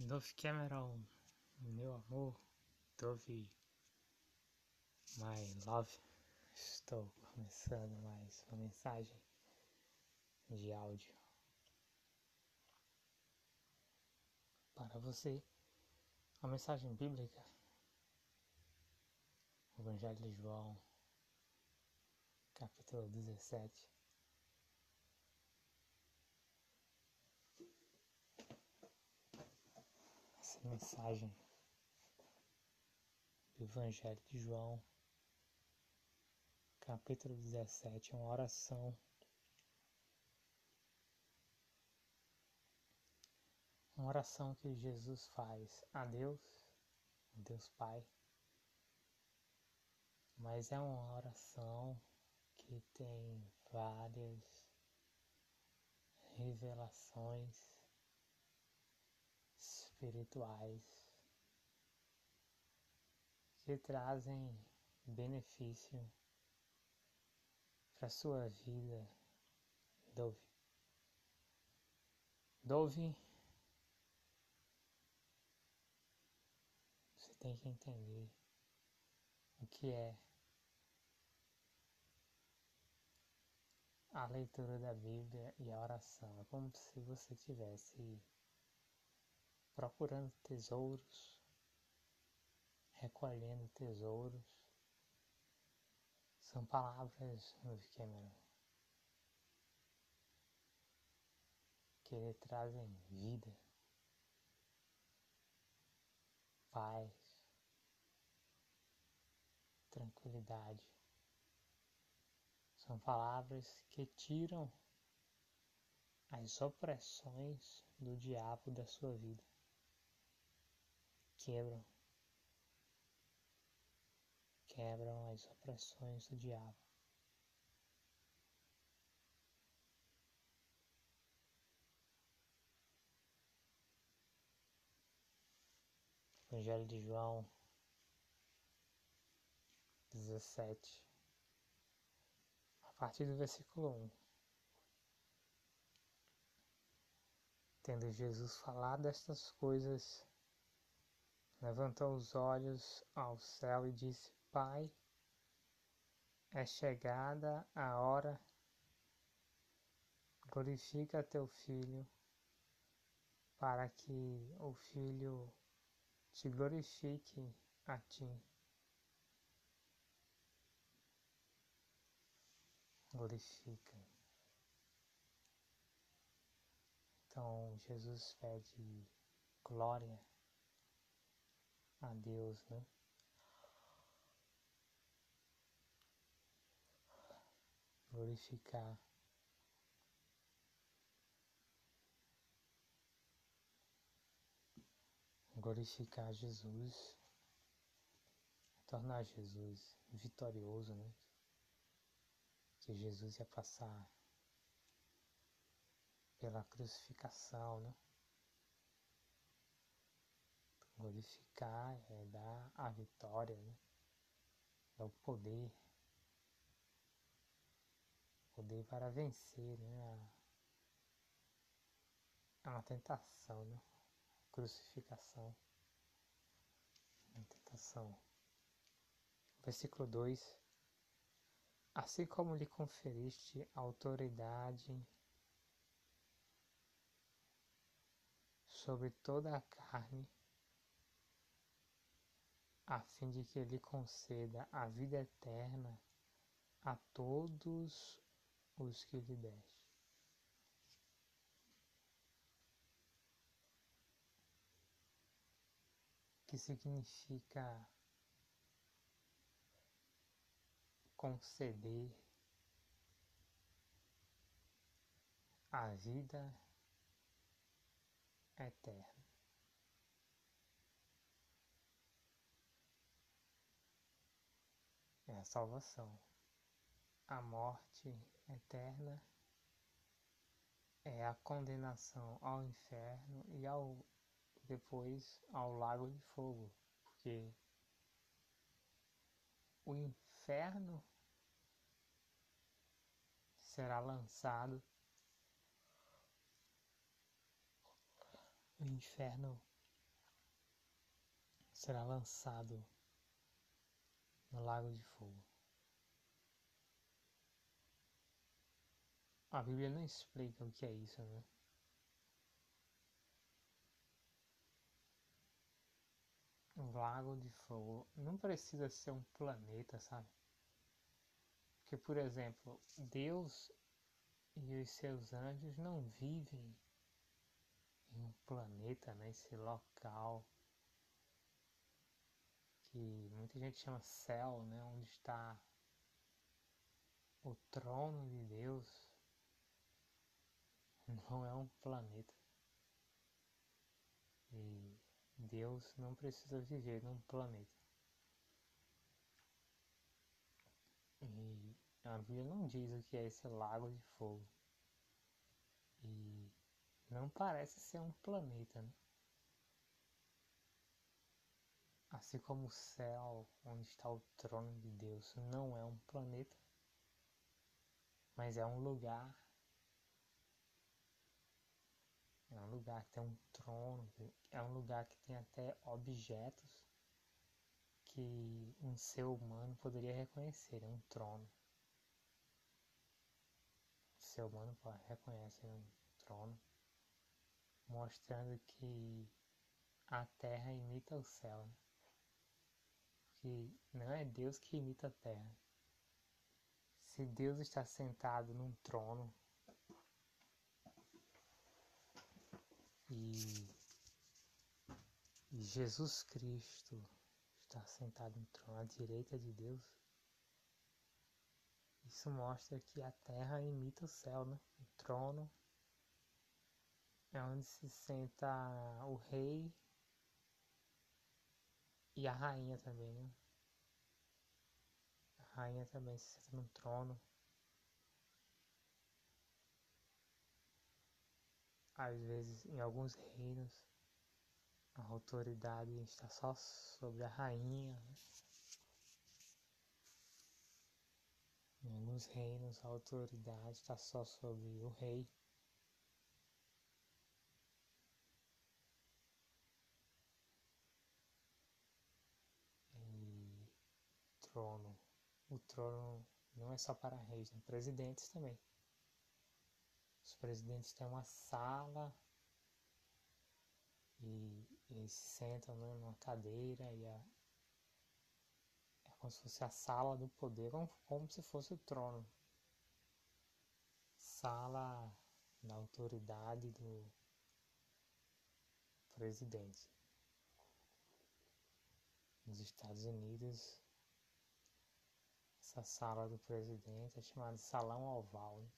Dove Cameron, meu amor, Dove, my love, estou começando mais uma mensagem de áudio para você, uma mensagem bíblica, Evangelho de João, capítulo 17. Essa mensagem do Evangelho de João, capítulo 17, é uma oração. Uma oração que Jesus faz a Deus, Deus Pai, mas é uma oração que tem várias revelações espirituais que trazem benefício para sua vida, Dove. Dove, você tem que entender o que é a leitura da Bíblia e a oração. É como se você tivesse procurando tesouros, recolhendo tesouros. São palavras no Cameron que lhe trazem vida, paz, tranquilidade. São palavras que tiram as opressões do diabo da sua vida. Quebram. Quebram as opressões do diabo. Evangelho de João 17, a partir do versículo 1. Tendo Jesus falado estas coisas, levantou os olhos ao céu e disse: Pai, é chegada a hora, glorifica teu filho, para que o filho te glorifique a ti. Glorifica. Então Jesus pede glória a Deus, né? Glorificar. Glorificar Jesus, tornar Jesus vitorioso, né? Que Jesus ia passar pela crucificação, né? Glorificar é dar a vitória, né? Dar o poder. Poder para vencer, né? A, uma tentação, né? Crucificação. Uma tentação. Versículo 2. Assim como lhe conferiste autoridade sobre toda a carne, a fim de que ele conceda a vida eterna a todos os que lhe deste. Que significa conceder a vida eterna. É a salvação. A morte eterna é a condenação ao inferno e ao depois ao lago de fogo, porque o inferno será lançado o inferno será lançado no lago de fogo. A Bíblia não explica o que é isso, né? Um lago de fogo não precisa ser um planeta, sabe? Porque, por exemplo, Deus e os seus anjos não vivem em um planeta, nesse né? local que muita gente chama céu, né? Onde está o trono de Deus não é um planeta. E Deus não precisa viver num planeta. E a Bíblia não diz o que é esse lago de fogo. E não parece ser um planeta, né? Assim como o céu, onde está o trono de Deus, não é um planeta, mas é um lugar é um lugar que tem um trono, é um lugar que tem até objetos que um ser humano poderia reconhecer, é um trono. O ser humano reconhece um trono, mostrando que a terra imita o céu. Né? Porque não é Deus que imita a terra. Se Deus está sentado num trono, e Jesus Cristo está sentado no trono à direita de Deus. Isso mostra que a terra imita o céu, né? O trono é onde se senta o rei e a rainha também, né? A rainha também se senta no trono. às vezes em alguns reinos a autoridade está só sobre a rainha. Né? Em alguns reinos a autoridade está só sobre o rei. E trono. O trono não é só para reis, né? presidentes também. Os presidentes têm uma sala e eles se sentam né, numa cadeira e a, é como se fosse a sala do poder, como, como se fosse o trono. Sala da autoridade do presidente. Nos Estados Unidos, essa sala do presidente é chamada de Salão Oval. Né?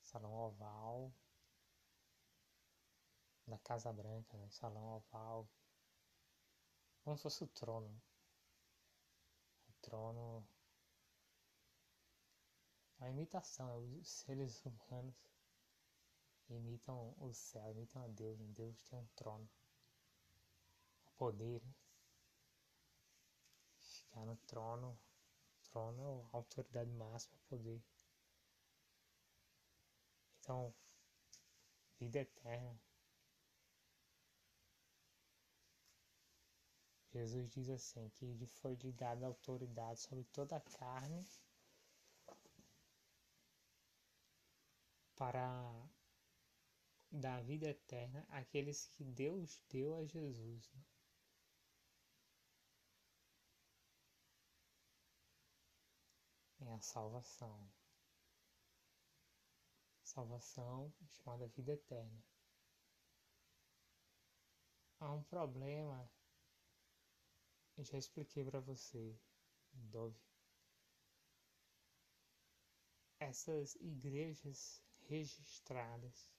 salão oval da Casa Branca, né? salão oval, como se fosse o trono. O trono, a imitação, os seres humanos imitam o céu, imitam a Deus, né? Deus tem um trono, o poder, né? Ficar no trono, o trono é a autoridade máxima, poder. Então, vida eterna. Jesus diz assim que lhe foi lhe dada autoridade sobre toda a carne para dar vida eterna àqueles que Deus deu a Jesus. Né? É a salvação salvação chamada vida eterna. Há um problema, eu já expliquei para você, Dove. Essas igrejas registradas,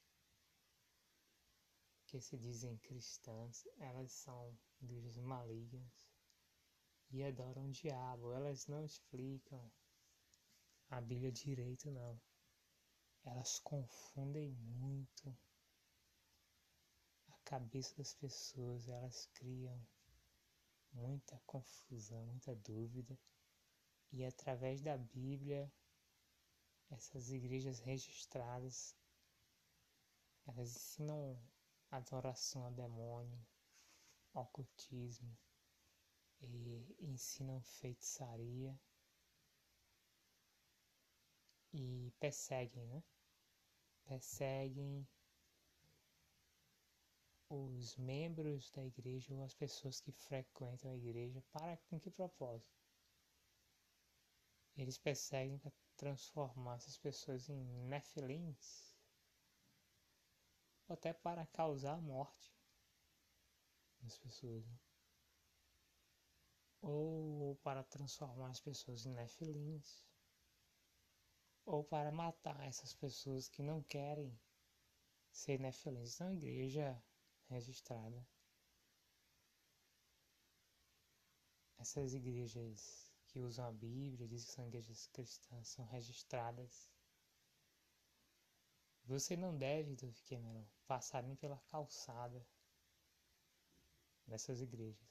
que se dizem cristãs, elas são igrejas malignas e adoram o diabo. Elas não explicam a Bíblia direito, não. Elas confundem muito a cabeça das pessoas, elas criam muita confusão, muita dúvida, e através da Bíblia, essas igrejas registradas, elas ensinam adoração a demônio, ocultismo e ensinam feitiçaria e perseguem, né? Perseguem os membros da igreja ou as pessoas que frequentam a igreja para com que propósito? Eles perseguem para transformar essas pessoas em nefilins ou até para causar a morte das pessoas. Né? Ou para transformar as pessoas em nefilins ou para matar essas pessoas que não querem ser nefilins. Então a igreja registrada. Essas igrejas que usam a Bíblia, dizem que são igrejas cristãs, são registradas. Você não deve, do Cameron, passar nem pela calçada dessas igrejas.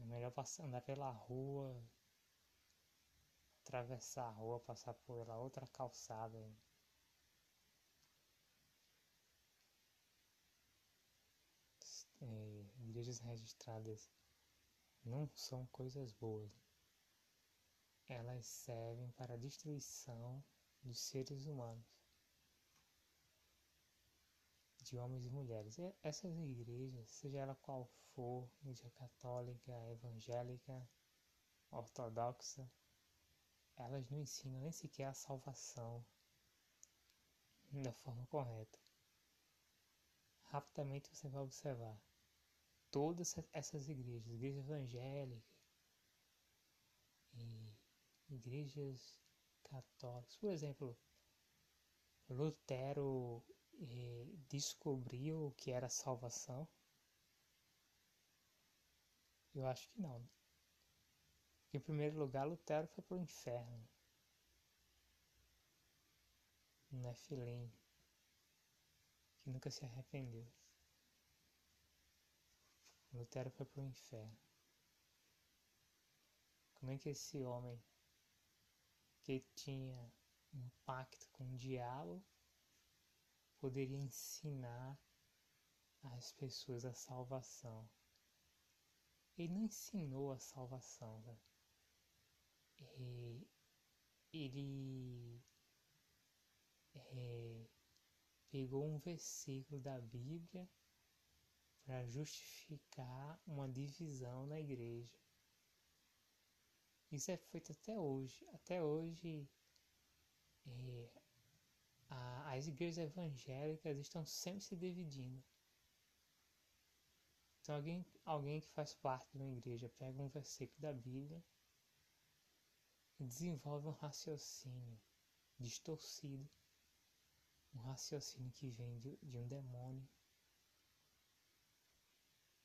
É melhor andar pela rua, atravessar a rua, passar pela outra calçada. é, igrejas registradas não são coisas boas. Elas servem para a destruição dos seres humanos, de homens e mulheres. Essas igrejas, seja ela qual for, igreja católica, evangélica, ortodoxa, elas não ensinam nem sequer a salvação da forma correta rapidamente você vai observar todas essas igrejas, igrejas evangélicas e igrejas católicas. Por exemplo, Lutero eh, descobriu o que era salvação? Eu acho que não. Em primeiro lugar, Lutero foi para o inferno. Não é que nunca se arrependeu. Lutero foi para o inferno. Como é que esse homem que tinha um pacto com o diabo poderia ensinar às pessoas a salvação? Ele não ensinou a salvação, né? Ele é, pegou um versículo da Bíblia para justificar uma divisão na igreja. Isso é feito até hoje. Até hoje, é, a, as igrejas evangélicas estão sempre se dividindo. Então, alguém, alguém que faz parte de uma igreja pega um versículo da Bíblia desenvolve um raciocínio distorcido um raciocínio que vem de, de um demônio.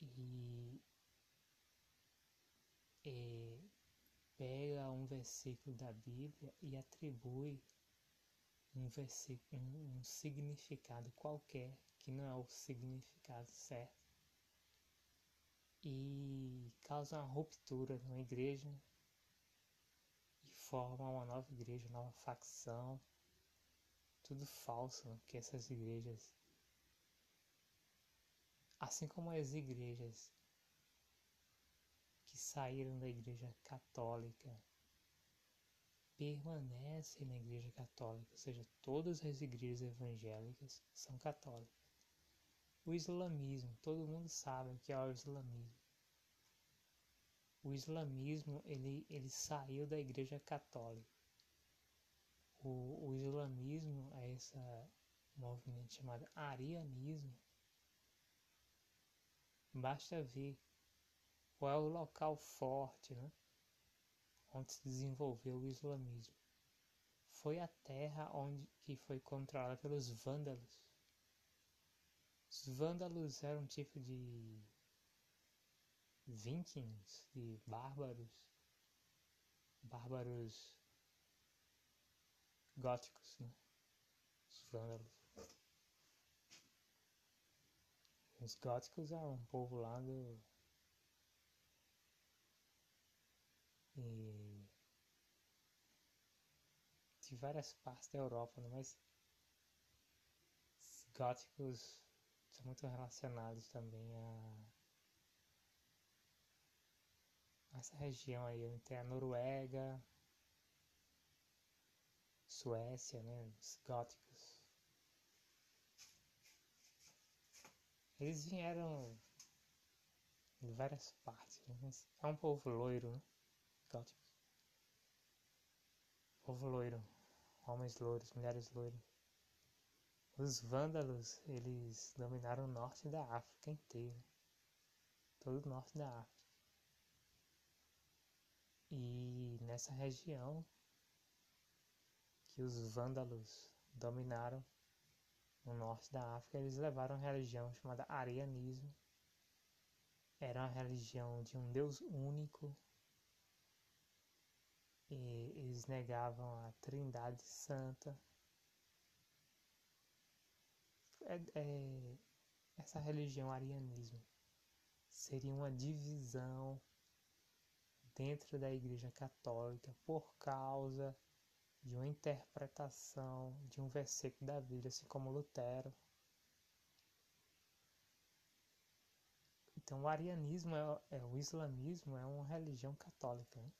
E é, pega um versículo da Bíblia e atribui um, versículo, um, um significado qualquer que não é o significado certo. E causa uma ruptura numa igreja e forma uma nova igreja, uma nova facção tudo falso, que essas igrejas, assim como as igrejas que saíram da igreja católica, permanecem na igreja católica, ou seja, todas as igrejas evangélicas são católicas. O islamismo, todo mundo sabe o que é o islamismo. O islamismo, ele, ele saiu da igreja católica o, o islamismo, a esse movimento chamado arianismo, basta ver qual é o local forte né, onde se desenvolveu o islamismo. Foi a terra onde que foi controlada pelos vândalos. Os vândalos eram um tipo de vikings, de bárbaros, bárbaros góticos, né? Os vândalos. Os góticos eram um povo lá do. E... de várias partes da Europa, né? mas os góticos são muito relacionados também a essa região aí entre a Noruega, Suécia, né, os góticos. Eles vieram de várias partes, né? é um povo loiro, né? Góticos. Povo loiro, homens loiros, mulheres loiras. Os vândalos, eles dominaram o norte da África inteira. Todo o norte da África. E nessa região que os vândalos dominaram no norte da África, eles levaram a religião chamada arianismo. Era uma religião de um Deus único. E eles negavam a Trindade Santa é, é, essa religião arianismo seria uma divisão dentro da Igreja Católica por causa de uma interpretação de um versículo da Bíblia, assim como Lutero. Então, o arianismo é, é o islamismo é uma religião católica. Né?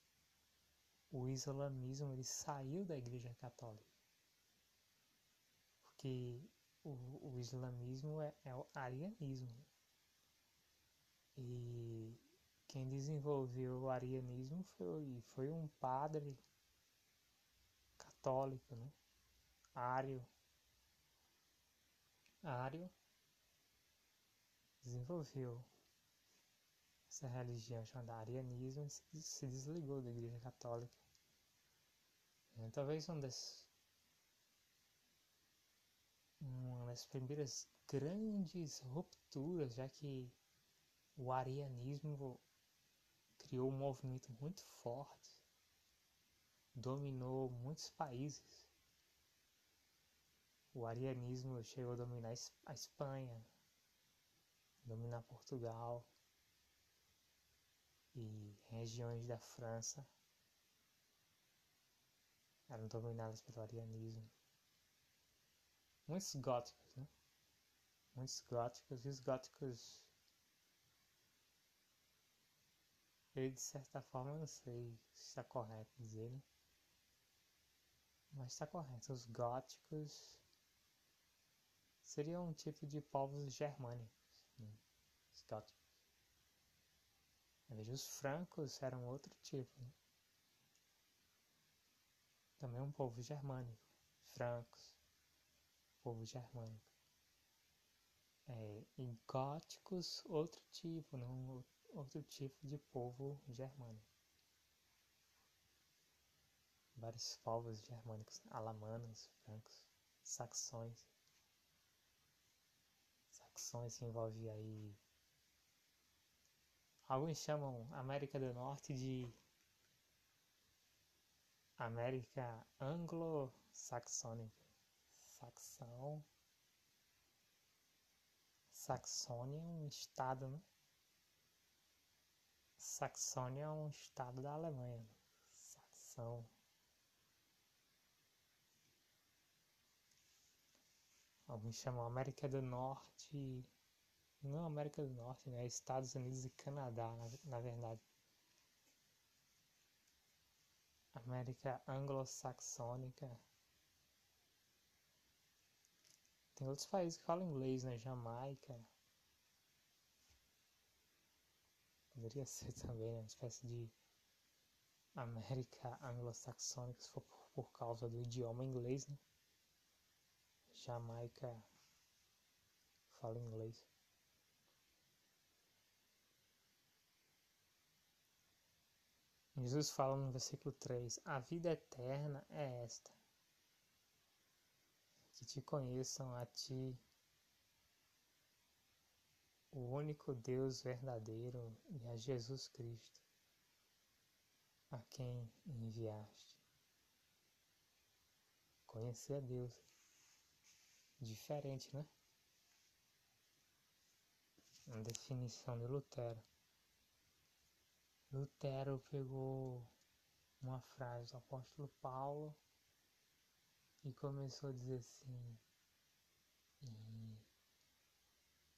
O islamismo ele saiu da Igreja Católica porque o, o islamismo é, é o arianismo. E quem desenvolveu o arianismo foi, foi um padre católico, né? Ário. Ário desenvolveu essa religião chamada arianismo e se desligou da igreja católica. É, talvez um das uma das primeiras grandes rupturas, já que o arianismo criou um movimento muito forte, dominou muitos países. O arianismo chegou a dominar a Espanha, dominar Portugal e regiões da França eram dominadas pelo arianismo muitos góticos, né? Muitos góticos, e os góticos. Ele, de certa forma, não sei se está correto dizer, né? Mas está correto. Os góticos seriam um tipo de povos germânicos, né? os góticos. Veja, os francos eram outro tipo, né? Também um povo germânico, francos povo germânico. É, e góticos, outro tipo, não, outro tipo de povo germânico. Vários povos germânicos, alamanos, francos, saxões. Saxões se envolve aí. Alguns chamam América do Norte de América anglo-saxônica Saxão. Saxônia é um estado, né? Saxônia é um estado da Alemanha. Saxão. Alguns chamam América do Norte. Não América do Norte, né? Estados Unidos e Canadá, na, na verdade. América anglo-saxônica. Tem outros países que falam inglês, né? Jamaica. Poderia ser também uma espécie de América anglo-saxônica, se for por causa do idioma inglês, né? Jamaica fala inglês. Jesus fala no versículo 3: A vida eterna é esta, que te conheçam a ti, o único Deus verdadeiro, e a Jesus Cristo, a quem enviaste. Conhecer a Deus. Diferente, né? A definição de Lutero. Lutero pegou uma frase do apóstolo Paulo e começou a dizer assim: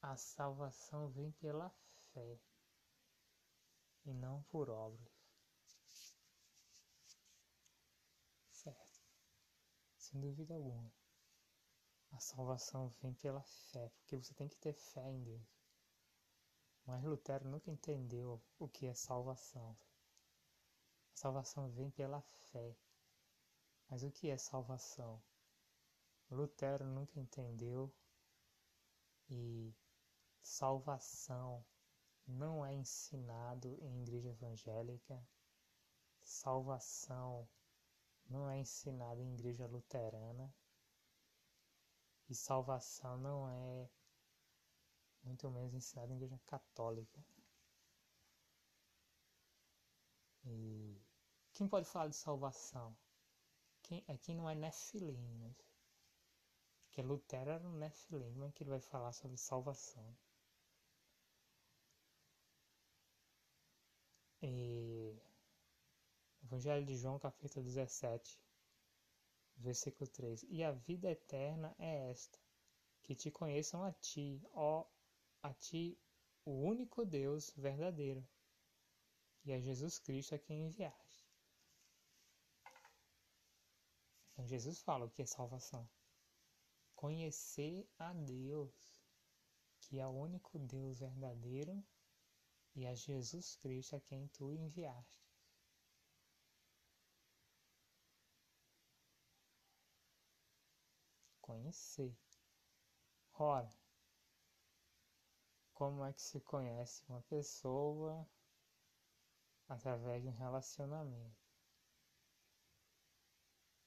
a salvação vem pela fé e não por obras. Certo? Sem dúvida alguma. A salvação vem pela fé, porque você tem que ter fé em Deus. Mas Lutero nunca entendeu o que é salvação. A salvação vem pela fé. Mas o que é salvação? Lutero nunca entendeu e salvação não é ensinado em igreja evangélica, salvação não é ensinado em igreja luterana e salvação não é muito menos ensinado em igreja católica. E quem pode falar de salvação? Quem, é quem não é nefilim, mas que Lutero era um nefilim, que ele vai falar sobre salvação. E Evangelho de João, capítulo 17, versículo 3. E a vida eterna é esta, que te conheçam a ti, ó a ti, o único Deus verdadeiro, e a Jesus Cristo a quem enviaste. Então Jesus fala o que é salvação. Conhecer a Deus, que é o único Deus verdadeiro e a Jesus Cristo a quem tu enviaste. Conhecer. Ora, como é que se conhece uma pessoa através de um relacionamento?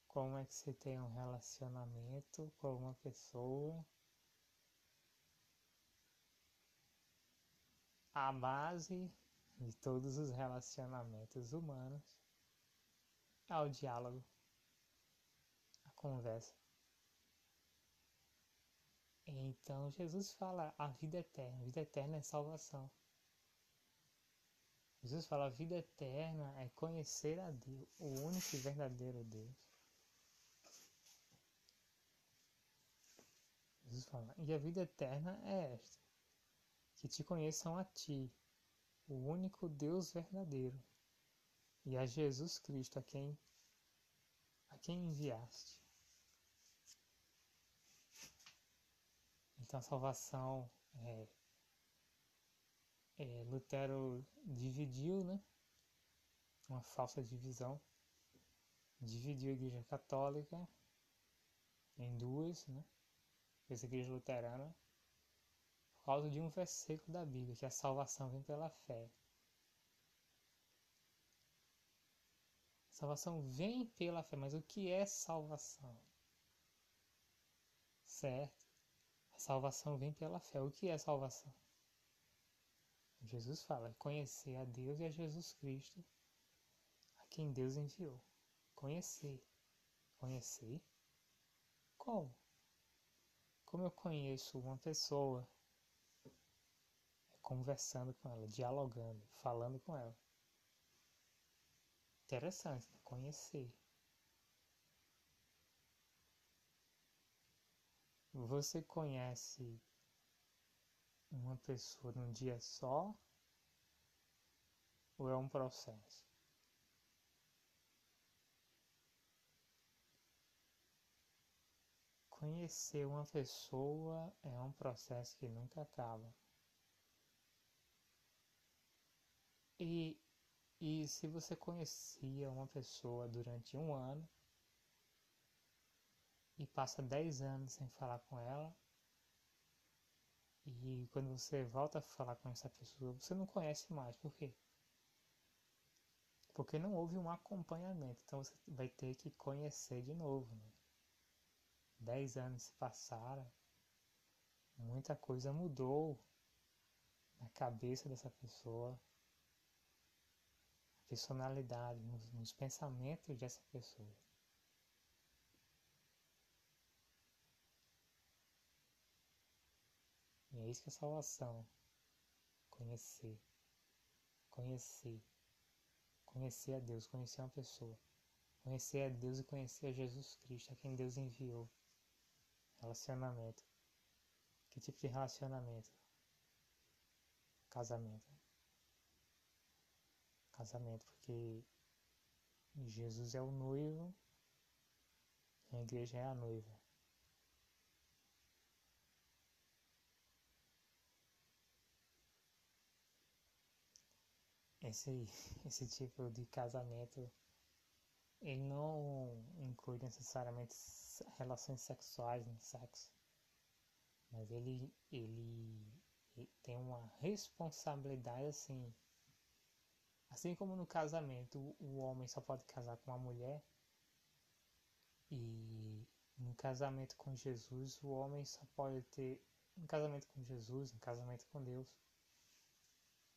Como é que se tem um relacionamento com uma pessoa a base de todos os relacionamentos humanos é o diálogo, a conversa. Então Jesus fala a vida eterna, a vida eterna é salvação. Jesus fala a vida eterna é conhecer a Deus, o único e verdadeiro Deus. Jesus fala, e a vida eterna é esta, que te conheçam a ti, o único Deus verdadeiro, e a Jesus Cristo a quem a quem enviaste. Então a salvação é, é, Lutero dividiu, né? Uma falsa divisão. Dividiu a Igreja Católica em duas, né? Fez a Igreja Luterana causa de um versículo da Bíblia, que a salvação vem pela fé. A salvação vem pela fé, mas o que é salvação? Certo? A salvação vem pela fé. O que é salvação? Jesus fala: conhecer a Deus e a Jesus Cristo, a quem Deus enviou. Conhecer. Conhecer? Como? Como eu conheço uma pessoa conversando com ela, dialogando, falando com ela. Interessante, né? conhecer. Você conhece uma pessoa num dia só ou é um processo? Conhecer uma pessoa é um processo que nunca acaba. E, e se você conhecia uma pessoa durante um ano e passa 10 anos sem falar com ela, e quando você volta a falar com essa pessoa, você não conhece mais. Por quê? Porque não houve um acompanhamento. Então você vai ter que conhecer de novo. Né? Dez anos se passaram, muita coisa mudou na cabeça dessa pessoa personalidade, nos, nos pensamentos dessa pessoa. E é isso que é salvação. Conhecer. Conhecer. Conhecer a Deus, conhecer uma pessoa. Conhecer a Deus e conhecer a Jesus Cristo, a quem Deus enviou. Relacionamento. Que tipo de relacionamento? casamento. Casamento, porque Jesus é o noivo e a igreja é a noiva. Esse, esse tipo de casamento ele não inclui necessariamente relações sexuais no sexo, mas ele, ele, ele tem uma responsabilidade assim. Assim como no casamento, o homem só pode casar com uma mulher, e no casamento com Jesus, o homem só pode ter. Um casamento com Jesus, um casamento com Deus,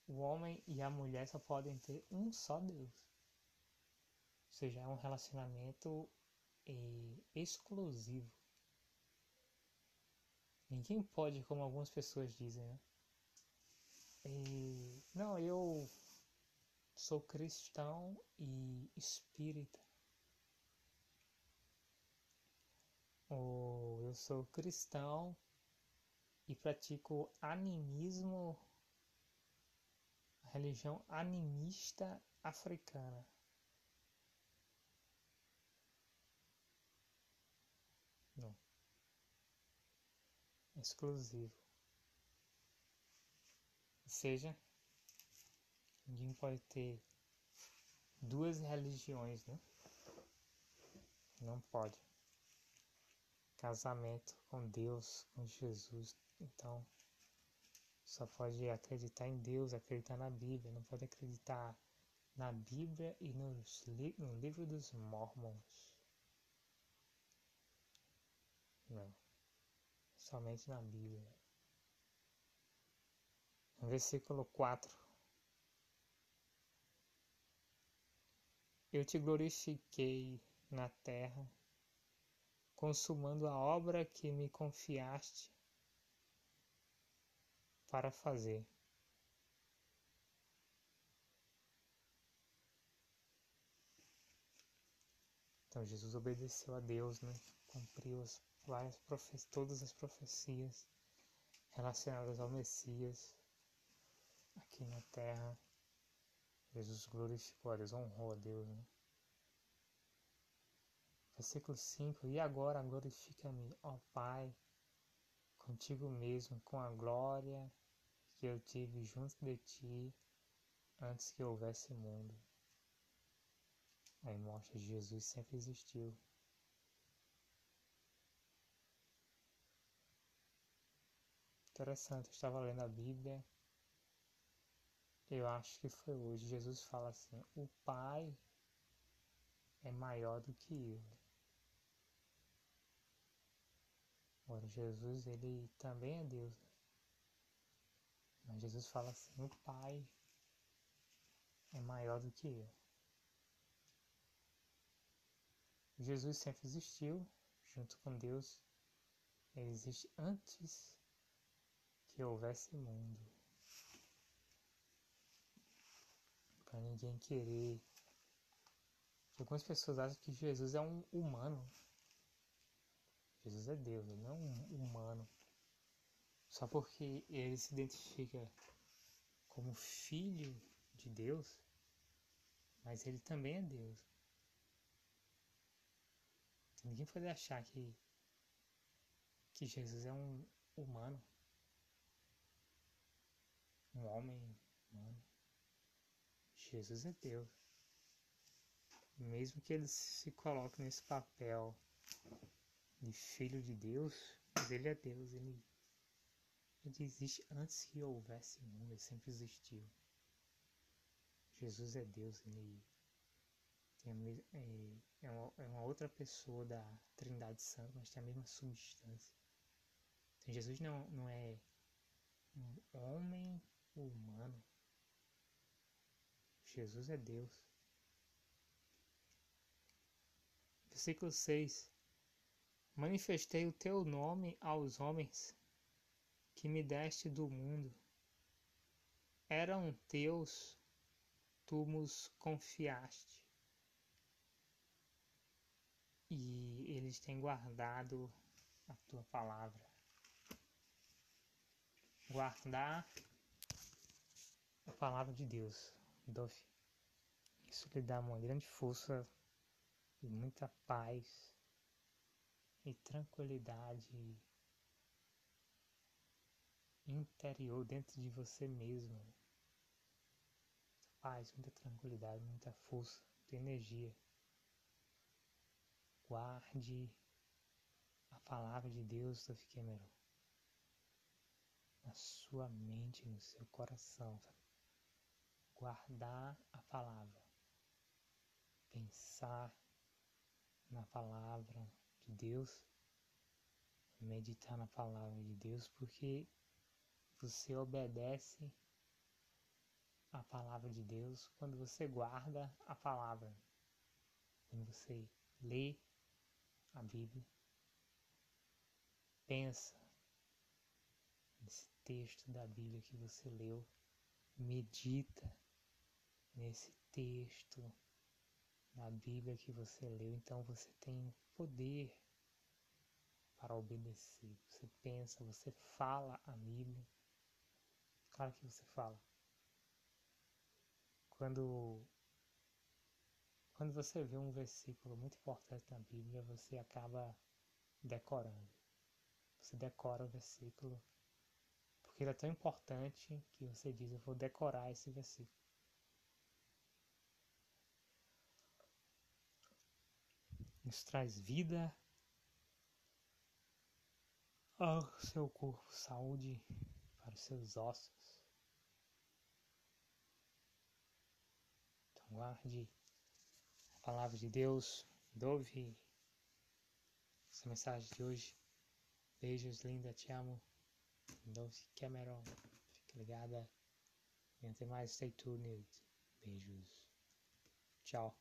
o homem e a mulher só podem ter um só Deus. Ou seja, é um relacionamento é, exclusivo. Ninguém pode, como algumas pessoas dizem, né? E, não, eu sou cristão e espírita. Ou eu sou cristão e pratico animismo, religião animista africana. exclusivo. Ou seja, ninguém pode ter duas religiões, né? Não pode. Casamento com Deus, com Jesus. Então, só pode acreditar em Deus, acreditar na Bíblia. Não pode acreditar na Bíblia e nos, no livro dos Mormons. Não somente na Bíblia. Versículo 4. Eu te glorifiquei na terra, consumando a obra que me confiaste para fazer. Então Jesus obedeceu a Deus, né? Cumpriu as várias todas as profecias relacionadas ao Messias aqui na terra. Jesus glorificou a Deus, honrou a Deus. Né? Versículo 5: E agora glorifica-me, ó Pai, contigo mesmo, com a glória que eu tive junto de ti antes que houvesse mundo. Aí mostra Jesus sempre existiu. interessante, eu estava lendo a Bíblia, eu acho que foi hoje, Jesus fala assim, o Pai é maior do que eu. Agora, Jesus, ele também é Deus. Né? Mas Jesus fala assim, o Pai é maior do que eu. Jesus sempre existiu junto com Deus. Ele existe antes que houvesse mundo. Para ninguém querer. Algumas pessoas acham que Jesus é um humano. Jesus é Deus, ele não é um humano. Só porque ele se identifica como filho de Deus, mas ele também é Deus. Ninguém pode achar que, que Jesus é um humano um homem. Jesus é Deus. Mesmo que ele se coloque nesse papel de filho de Deus, mas ele é Deus, ele, ele existe antes que houvesse mundo, ele sempre existiu. Jesus é Deus, ele é, é, uma, é uma outra pessoa da Trindade Santa, mas tem a mesma substância. Então Jesus não, não é um homem humano. Jesus é Deus. Versículo 6: Manifestei o teu nome aos homens que me deste do mundo. Eram teus, tu nos confiaste. E eles têm guardado a tua palavra. Guardar a palavra de Deus, Dove. Isso lhe dá uma grande força e muita paz e tranquilidade interior dentro de você mesmo. Paz, muita tranquilidade, muita força, muita energia. Guarde a palavra de Deus, Dove Cameron, na sua mente, no seu coração. Guardar a palavra, pensar na palavra de Deus, meditar na palavra de Deus, porque você obedece a palavra de Deus quando você guarda a palavra, quando você lê a Bíblia, pensa nesse texto da Bíblia que você leu, medita nesse texto da Bíblia que você leu, então você tem poder para obedecer. Você pensa, você fala a Bíblia. Claro que você fala. Quando quando você vê um versículo muito importante na Bíblia, você acaba decorando. Você decora o versículo porque ele é tão importante que você diz: Eu vou decorar esse versículo. Isso traz vida ao seu corpo, saúde para os seus ossos. Então, guarde palavra de Deus, Dove essa mensagem de hoje. Beijos, linda, te amo. Dove Cameron, fique ligada. E até mais, stay tuned. Beijos. Tchau.